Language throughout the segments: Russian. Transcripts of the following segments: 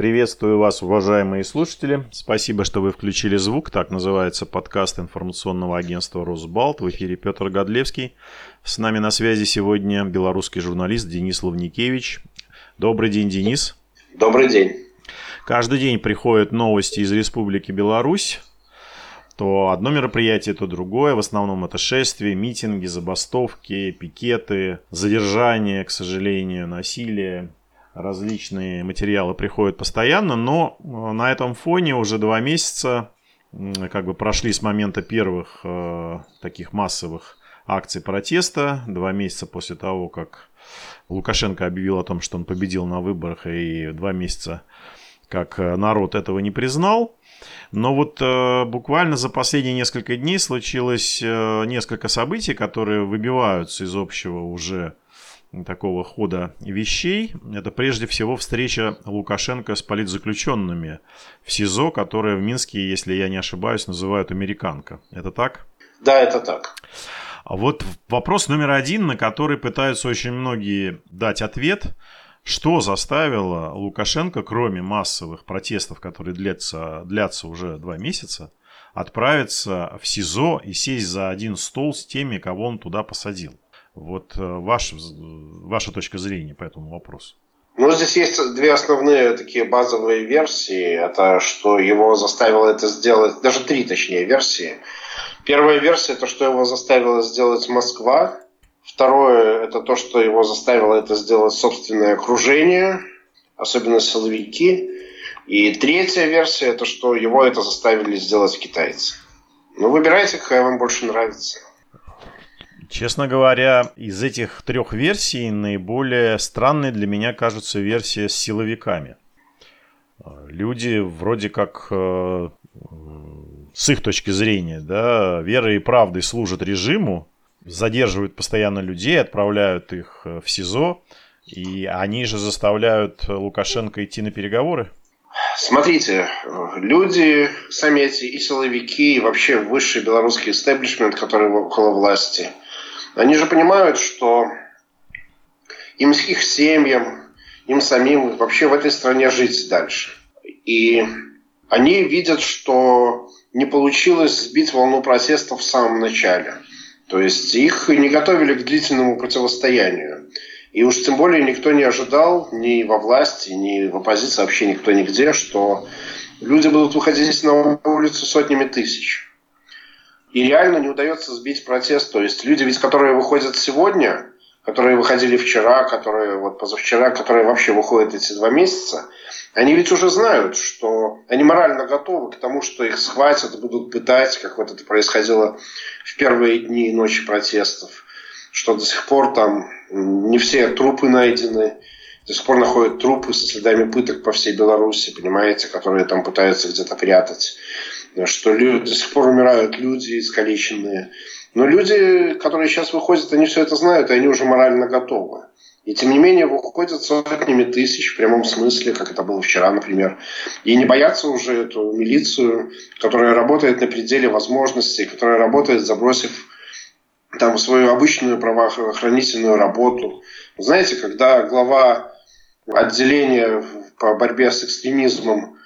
Приветствую вас, уважаемые слушатели. Спасибо, что вы включили звук. Так называется подкаст информационного агентства «Росбалт». В эфире Петр Годлевский. С нами на связи сегодня белорусский журналист Денис Лавникевич. Добрый день, Денис. Добрый день. Каждый день приходят новости из Республики Беларусь. То одно мероприятие, то другое. В основном это шествия, митинги, забастовки, пикеты, задержания, к сожалению, насилие различные материалы приходят постоянно, но э, на этом фоне уже два месяца как бы прошли с момента первых э, таких массовых акций протеста, два месяца после того, как Лукашенко объявил о том, что он победил на выборах, и два месяца как э, народ этого не признал. Но вот э, буквально за последние несколько дней случилось э, несколько событий, которые выбиваются из общего уже такого хода вещей. Это прежде всего встреча Лукашенко с политзаключенными в СИЗО, которое в Минске, если я не ошибаюсь, называют «Американка». Это так? Да, это так. А вот вопрос номер один, на который пытаются очень многие дать ответ. Что заставило Лукашенко, кроме массовых протестов, которые длятся, длятся уже два месяца, отправиться в СИЗО и сесть за один стол с теми, кого он туда посадил? Вот э, ваш, ваша точка зрения по этому вопросу. Ну, здесь есть две основные такие базовые версии. Это что его заставило это сделать, даже три точнее версии. Первая версия это что его заставило сделать Москва. Второе это то, что его заставило это сделать собственное окружение, особенно силовики. И третья версия это что его это заставили сделать китайцы. Ну, выбирайте, какая вам больше нравится. Честно говоря, из этих трех версий наиболее странной для меня кажется версия с силовиками. Люди вроде как э, с их точки зрения, да, верой и правдой служат режиму, задерживают постоянно людей, отправляют их э, в СИЗО, и они же заставляют Лукашенко идти на переговоры. Смотрите, люди, сами эти и силовики, и вообще высший белорусский истеблишмент, который около власти – они же понимают, что им их семьям, им самим вообще в этой стране жить дальше. И они видят, что не получилось сбить волну протестов в самом начале. То есть их не готовили к длительному противостоянию. И уж тем более никто не ожидал ни во власти, ни в оппозиции, вообще никто нигде, что люди будут выходить на улицу сотнями тысяч. И реально не удается сбить протест. То есть люди, ведь которые выходят сегодня, которые выходили вчера, которые вот позавчера, которые вообще выходят эти два месяца, они ведь уже знают, что они морально готовы к тому, что их схватят, будут пытать, как вот это происходило в первые дни и ночи протестов, что до сих пор там не все трупы найдены, до сих пор находят трупы со следами пыток по всей Беларуси, понимаете, которые там пытаются где-то прятать что до сих пор умирают люди искалеченные. Но люди, которые сейчас выходят, они все это знают, и они уже морально готовы. И тем не менее выходят сотнями тысяч в прямом смысле, как это было вчера, например. И не боятся уже эту милицию, которая работает на пределе возможностей, которая работает, забросив там свою обычную правоохранительную работу. Знаете, когда глава отделения по борьбе с экстремизмом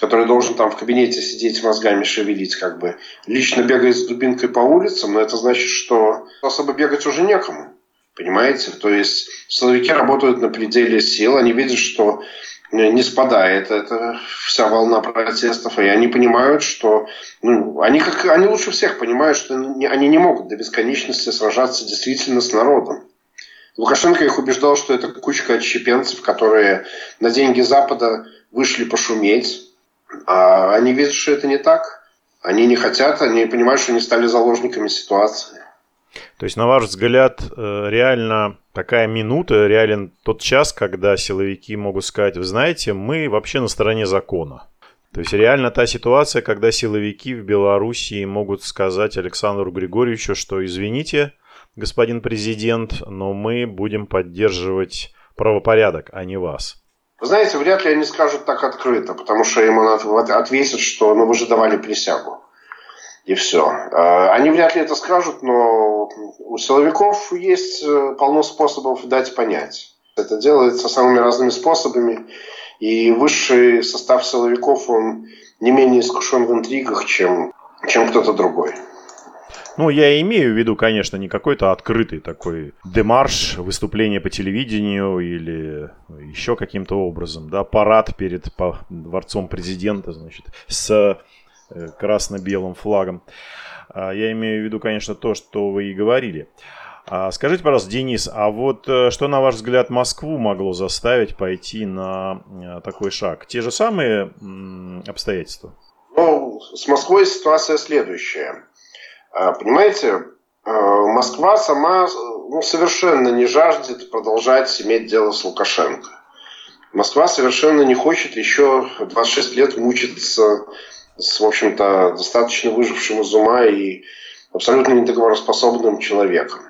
который должен там в кабинете сидеть мозгами шевелить, как бы, лично бегает с дубинкой по улицам, но это значит, что особо бегать уже некому. Понимаете? То есть силовики работают на пределе сил, они видят, что э, не спадает эта вся волна протестов, и они понимают, что ну, они, как, они лучше всех понимают, что они не могут до бесконечности сражаться действительно с народом. Лукашенко их убеждал, что это кучка отщепенцев, которые на деньги Запада вышли пошуметь, а они видят, что это не так. Они не хотят, они понимают, что они стали заложниками ситуации. То есть, на ваш взгляд, э, реально такая минута, реален тот час, когда силовики могут сказать, вы знаете, мы вообще на стороне закона. То есть реально та ситуация, когда силовики в Белоруссии могут сказать Александру Григорьевичу, что извините, господин президент, но мы будем поддерживать правопорядок, а не вас. Вы знаете, вряд ли они скажут так открыто, потому что им ответят, что ну, вы же давали присягу. И все. А, они вряд ли это скажут, но у силовиков есть э, полно способов дать понять. Это делается самыми разными способами. И высший состав силовиков, он не менее искушен в интригах, чем, чем кто-то другой. Ну, я имею в виду, конечно, не какой-то открытый такой демарш, выступление по телевидению или еще каким-то образом, да, парад перед дворцом президента, значит, с э, красно-белым флагом. А, я имею в виду, конечно, то, что вы и говорили. А скажите, пожалуйста, Денис, а вот э, что, на ваш взгляд, Москву могло заставить пойти на э, такой шаг? Те же самые обстоятельства? Ну, с Москвой ситуация следующая. А, понимаете, а, Москва сама ну, совершенно не жаждет продолжать иметь дело с Лукашенко. Москва совершенно не хочет еще 26 лет мучиться с, в общем-то, достаточно выжившим из ума и абсолютно недоговороспособным человеком.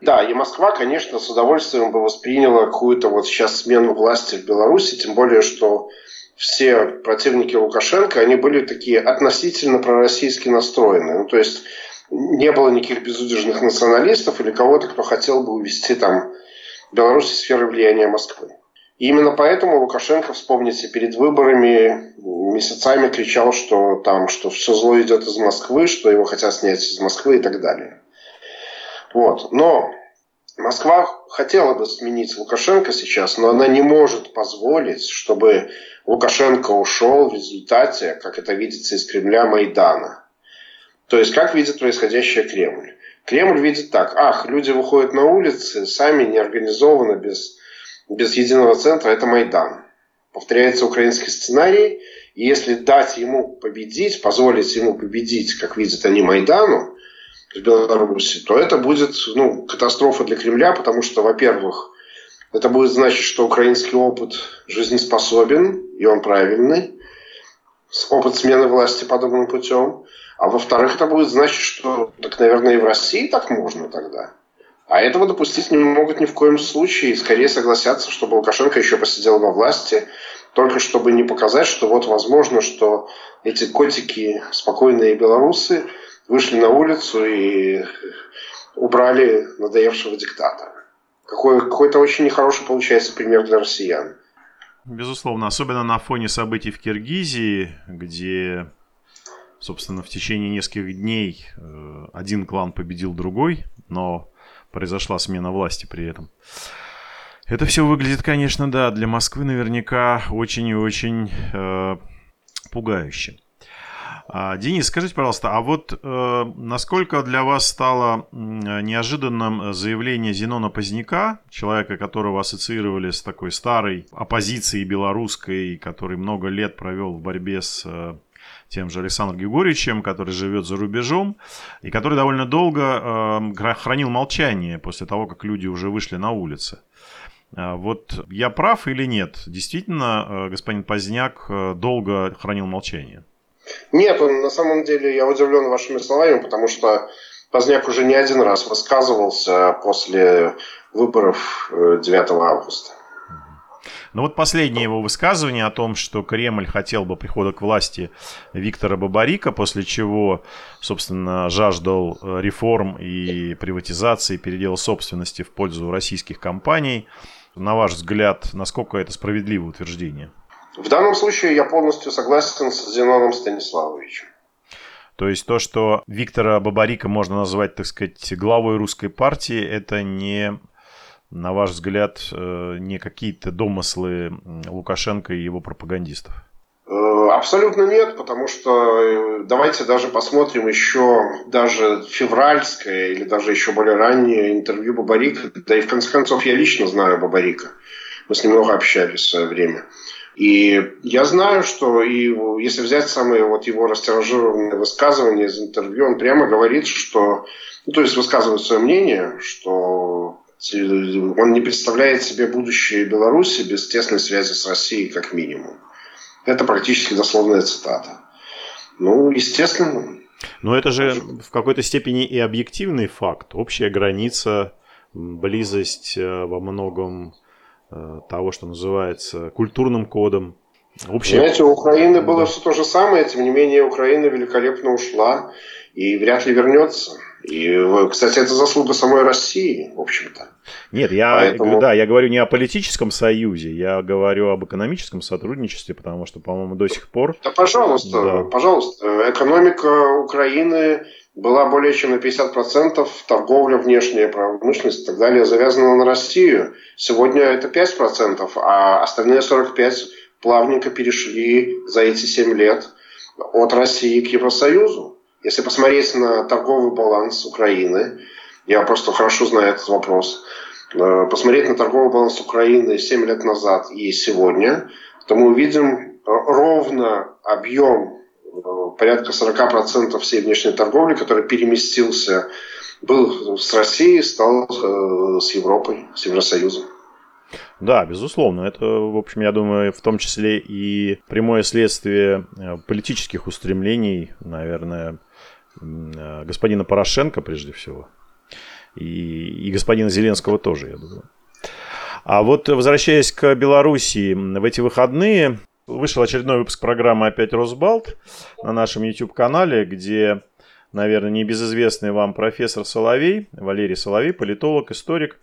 Да, и Москва, конечно, с удовольствием бы восприняла какую-то вот сейчас смену власти в Беларуси, тем более, что все противники Лукашенко, они были такие относительно пророссийски настроенные. Ну, то есть не было никаких безудержных националистов или кого-то, кто хотел бы увести там Беларусь из сферы влияния Москвы. И именно поэтому Лукашенко, вспомните, перед выборами месяцами кричал, что там, что все зло идет из Москвы, что его хотят снять из Москвы и так далее. Вот. Но Москва хотела бы сменить Лукашенко сейчас, но она не может позволить, чтобы Лукашенко ушел в результате, как это видится из Кремля, Майдана. То есть, как видит происходящее Кремль? Кремль видит так, ах, люди выходят на улицы, сами неорганизованно, без, без единого центра, это Майдан. Повторяется украинский сценарий, и если дать ему победить, позволить ему победить, как видят они Майдану, в Беларуси, то это будет ну, катастрофа для Кремля, потому что, во-первых, это будет значить, что украинский опыт жизнеспособен, и он правильный. Опыт смены власти подобным путем. А во-вторых, это будет значить, что, так, наверное, и в России так можно тогда. А этого допустить не могут ни в коем случае. И скорее согласятся, чтобы Лукашенко еще посидел во власти, только чтобы не показать, что вот возможно, что эти котики, спокойные белорусы, вышли на улицу и убрали надоевшего диктатора. Какой, какой-то очень нехороший получается пример для россиян. Безусловно, особенно на фоне событий в Киргизии, где, собственно, в течение нескольких дней э, один клан победил другой, но произошла смена власти при этом. Это все выглядит, конечно, да, для Москвы наверняка очень и очень э, пугающе. А, Денис, скажите, пожалуйста, а вот э, насколько для вас стало неожиданным заявление Зенона Поздняка, человека, которого ассоциировали с такой старой оппозицией белорусской, который много лет провел в борьбе с э, тем же Александром Григорьевичем, который живет за рубежом, и который довольно долго э, хранил молчание после того, как люди уже вышли на улицы. А, вот я прав или нет? Действительно, э, господин Поздняк э, долго хранил молчание? Нет, он, на самом деле я удивлен вашими словами, потому что Поздняк уже не один раз высказывался после выборов 9 э, августа. Но вот последнее его высказывание о том, что Кремль хотел бы прихода к власти Виктора Бабарика, после чего, собственно, жаждал э, реформ и приватизации, передела собственности в пользу российских компаний. На ваш взгляд, насколько это справедливое утверждение? В данном случае я полностью согласен с Зеноном Станиславовичем. То есть то, что Виктора Бабарика можно назвать, так сказать, главой русской партии, это не, на ваш взгляд, э, не какие-то домыслы Лукашенко и его пропагандистов? Э, абсолютно нет, потому что э, давайте даже посмотрим еще даже февральское или даже еще более раннее интервью Бабарика. Да и в конце концов я лично знаю Бабарика. Мы с ним много общались в свое время. И я знаю, что и если взять самые вот его растиражированные высказывания из интервью, он прямо говорит, что, ну, то есть высказывает свое мнение, что он не представляет себе будущее Беларуси без тесной связи с Россией как минимум. Это практически дословная цитата. Ну, естественно. Но это же в какой-то степени и объективный факт. Общая граница, близость э, во многом того, что называется культурным кодом. Общее... Знаете, у Украины было да. все то же самое, тем не менее Украина великолепно ушла и вряд ли вернется. И, кстати, это заслуга самой России, в общем-то. Нет, я, Поэтому... да, я говорю не о политическом союзе, я говорю об экономическом сотрудничестве, потому что, по-моему, до сих пор... Да, пожалуйста, да. пожалуйста. Экономика Украины была более чем на 50%, торговля внешняя, промышленность и так далее завязана на Россию. Сегодня это 5%, а остальные 45% плавненько перешли за эти 7 лет от России к Евросоюзу. Если посмотреть на торговый баланс Украины, я просто хорошо знаю этот вопрос, э, посмотреть на торговый баланс Украины 7 лет назад и сегодня, то мы увидим ровно объем э, порядка 40% всей внешней торговли, который переместился, был с Россией, стал э, с Европой, с Евросоюзом. Да, безусловно. Это, в общем, я думаю, в том числе и прямое следствие политических устремлений, наверное, Э, господина Порошенко, прежде всего, и, и господина Зеленского тоже, я думаю. А вот возвращаясь к Белоруссии, в эти выходные вышел очередной выпуск программы «Опять Росбалт» на нашем YouTube-канале, где, наверное, небезызвестный вам профессор Соловей, Валерий Соловей, политолог, историк,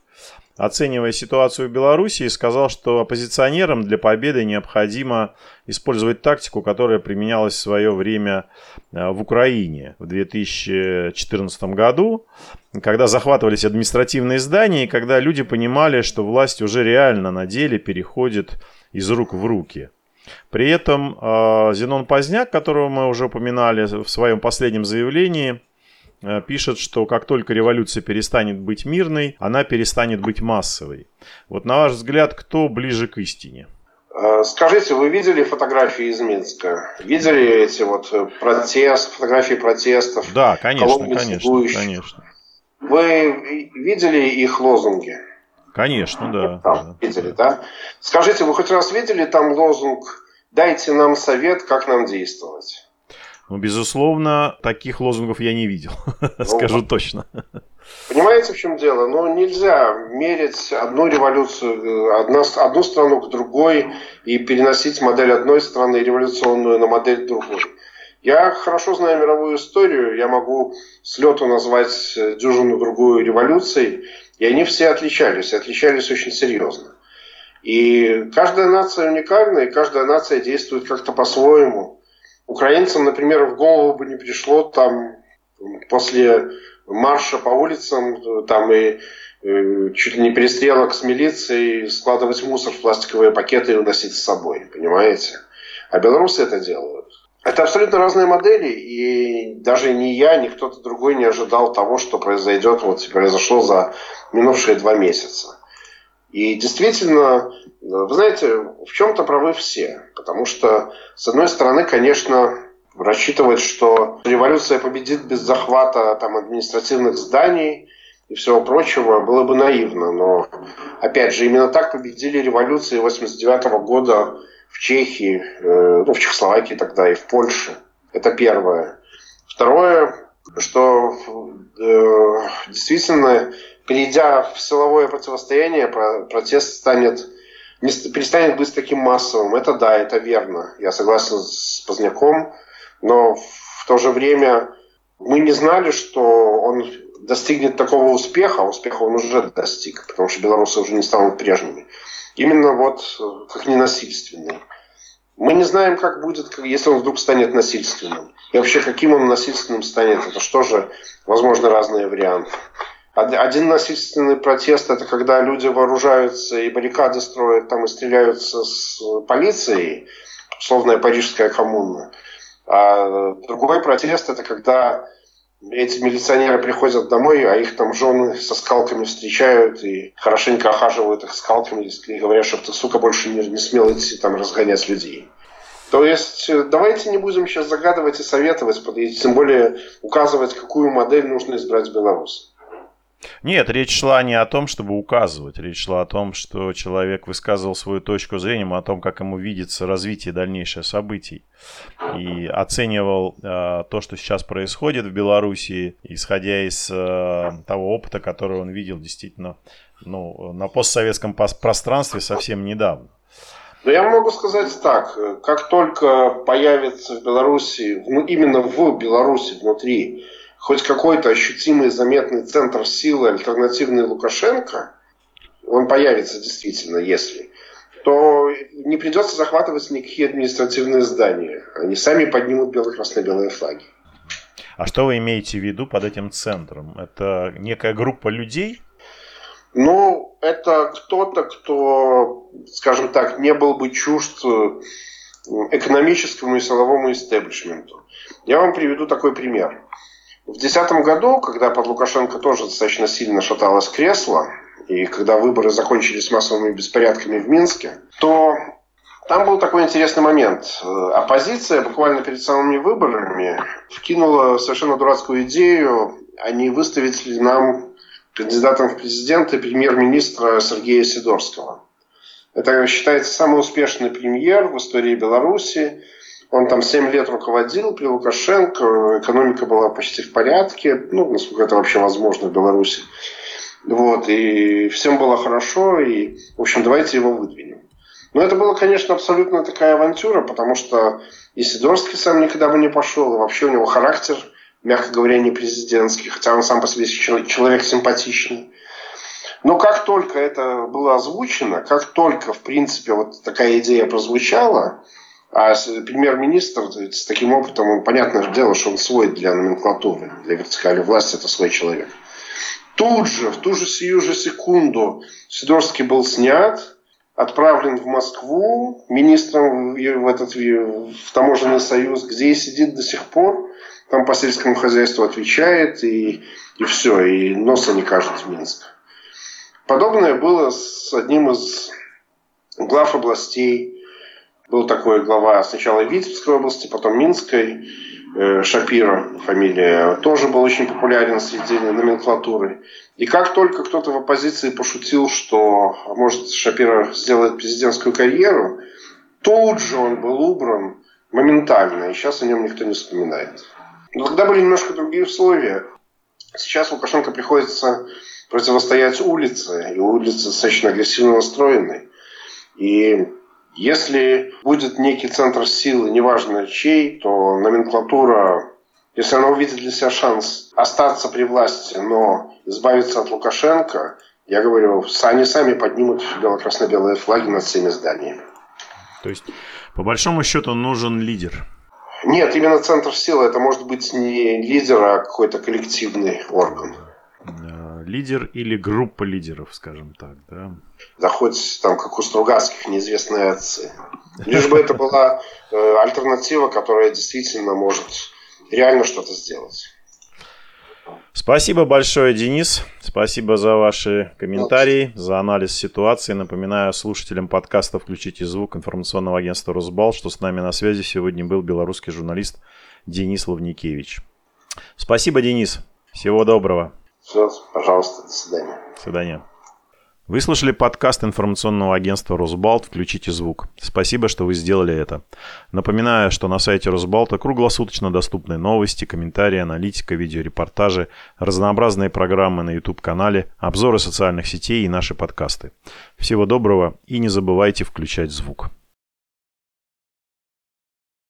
оценивая ситуацию в Беларуси, сказал, что оппозиционерам для победы необходимо использовать тактику, которая применялась в свое время э, в Украине в 2014 году, когда захватывались административные здания и когда люди понимали, что власть уже реально на деле переходит из рук в руки. При этом э, Зенон Поздняк, которого мы уже упоминали в своем последнем заявлении, Э, пишет, что как только революция перестанет быть мирной, она перестанет быть массовой. Вот на ваш взгляд, кто ближе к истине? Э, скажите, вы видели фотографии из Минска? Видели эти вот э, протест, фотографии протестов? Да, конечно, конечно, конечно. Вы видели их лозунги? Конечно, да. Там, да. Видели, да? Скажите, вы хоть раз видели там лозунг «Дайте нам совет, как нам действовать»? Ну, безусловно, таких лозунгов я не видел, ну, скажу точно. Понимаете, в чем дело? Ну, нельзя мерить одну революцию, э, одна, одну страну к другой и переносить модель одной страны революционную на модель другой. Я хорошо знаю мировую историю, я могу с лету назвать э, дюжину другую революций, и они все отличались, отличались очень серьезно. И каждая нация уникальна, и каждая нация действует как-то по-своему. Украинцам, например, в голову бы не пришло там после марша по улицам там и э, чуть ли не перестрелок с милицией складывать мусор в пластиковые пакеты и уносить с собой, понимаете? А белорусы это делают. Это абсолютно разные модели, и даже ни я, ни кто-то другой не ожидал того, что произойдет, вот произошло за минувшие два месяца. И действительно, вы знаете, в чем-то правы все. Потому что, с одной стороны, конечно, рассчитывать, что революция победит без захвата там, административных зданий и всего прочего, было бы наивно. Но, опять же, именно так победили революции 89 года в Чехии, э, ну, в Чехословакии тогда и в Польше. Это первое. Второе, что э, действительно перейдя в силовое противостояние, протест станет не перестанет быть таким массовым. Это да, это верно. Я согласен с Поздняком, но в то же время мы не знали, что он достигнет такого успеха, успеха он уже достиг, потому что белорусы уже не станут прежними. Именно вот как ненасильственный. Мы не знаем, как будет, если он вдруг станет насильственным. И вообще, каким он насильственным станет. Это что же, возможно, разные варианты. Один насильственный протест – это когда люди вооружаются и баррикады строят там и стреляются с полицией, условная парижская коммуна. А другой протест – это когда эти милиционеры приходят домой, а их там жены со скалками встречают и хорошенько охаживают их скалками и говорят, чтобы ты, сука, больше не, не смел идти там разгонять людей. То есть э, давайте не будем сейчас загадывать и советовать, тем более указывать, какую модель нужно избрать в Беларуси. Нет, речь шла не о том, чтобы указывать. Речь шла о том, что человек высказывал свою точку зрения о том, как ему видится развитие дальнейших событий. И оценивал э, то, что сейчас происходит в Беларуси, исходя из э, того опыта, который он видел действительно ну, на постсоветском пространстве совсем недавно. Но я могу сказать так, как только появится в Беларуси, ну, именно в Беларуси внутри хоть какой-то ощутимый, заметный центр силы, альтернативный Лукашенко, он появится действительно, если, то не придется захватывать никакие административные здания. Они сами поднимут бело-красно-белые флаги. А что вы имеете в виду под этим центром? Это некая группа людей? Ну, это кто-то, кто, скажем так, не был бы чужд экономическому и силовому истеблишменту. Я вам приведу такой пример. В 2010 году, когда под Лукашенко тоже достаточно сильно шаталось кресло, и когда выборы закончились массовыми беспорядками в Минске, то там был такой интересный момент. Оппозиция буквально перед самыми выборами вкинула совершенно дурацкую идею, а не выставить ли нам кандидатом в президенты премьер-министра Сергея Сидорского. Это считается самый успешный премьер в истории Беларуси. Он там 7 лет руководил при Лукашенко, экономика была почти в порядке, ну, насколько это вообще возможно в Беларуси. Вот, и всем было хорошо, и, в общем, давайте его выдвинем. Но это было, конечно, абсолютно такая авантюра, потому что и Сидорский сам никогда бы не пошел, и вообще у него характер, мягко говоря, не президентский, хотя он сам по себе человек симпатичный. Но как только это было озвучено, как только, в принципе, вот такая идея прозвучала, а премьер-министр с таким опытом, он, понятное дело, что он свой для номенклатуры, для вертикали власти, это свой человек. Тут же, в ту же сию же секунду Сидорский был снят, отправлен в Москву министром в, этот, в таможенный союз, где и сидит до сих пор, там по сельскому хозяйству отвечает, и, и все, и носа не кажет в Минск. Подобное было с одним из глав областей. Был такой глава сначала Витебской области, потом Минской, э, Шапира фамилия, тоже был очень популярен среди номенклатуры. И как только кто-то в оппозиции пошутил, что а может Шапира сделает президентскую карьеру, тут же он был убран моментально, и сейчас о нем никто не вспоминает. Но тогда были немножко другие условия. Сейчас Лукашенко приходится противостоять улице, и улица достаточно агрессивно настроенной. И если будет некий центр силы, неважно чей, то номенклатура, если она увидит для себя шанс остаться при власти, но избавиться от Лукашенко, я говорю, они сами поднимут бело-красно-белые флаги над всеми зданиями. То есть, по большому счету, нужен лидер. Нет, именно центр силы это может быть не лидер, а какой-то коллективный орган. Лидер или группа лидеров, скажем так, да? Да хоть там, как у Стругацких, неизвестные отцы. Лишь бы это была э, альтернатива, которая действительно может реально что-то сделать. Спасибо большое, Денис. Спасибо за ваши комментарии, за анализ ситуации. Напоминаю слушателям подкаста «Включите звук» информационного агентства «Росбал», что с нами на связи сегодня был белорусский журналист Денис Лавникевич. Спасибо, Денис. Всего доброго. Все, пожалуйста, до свидания. До свидания. Вы слушали подкаст информационного агентства «Росбалт. Включите звук». Спасибо, что вы сделали это. Напоминаю, что на сайте Росбалта круглосуточно доступны новости, комментарии, аналитика, видеорепортажи, разнообразные программы на YouTube-канале, обзоры социальных сетей и наши подкасты. Всего доброго и не забывайте включать звук.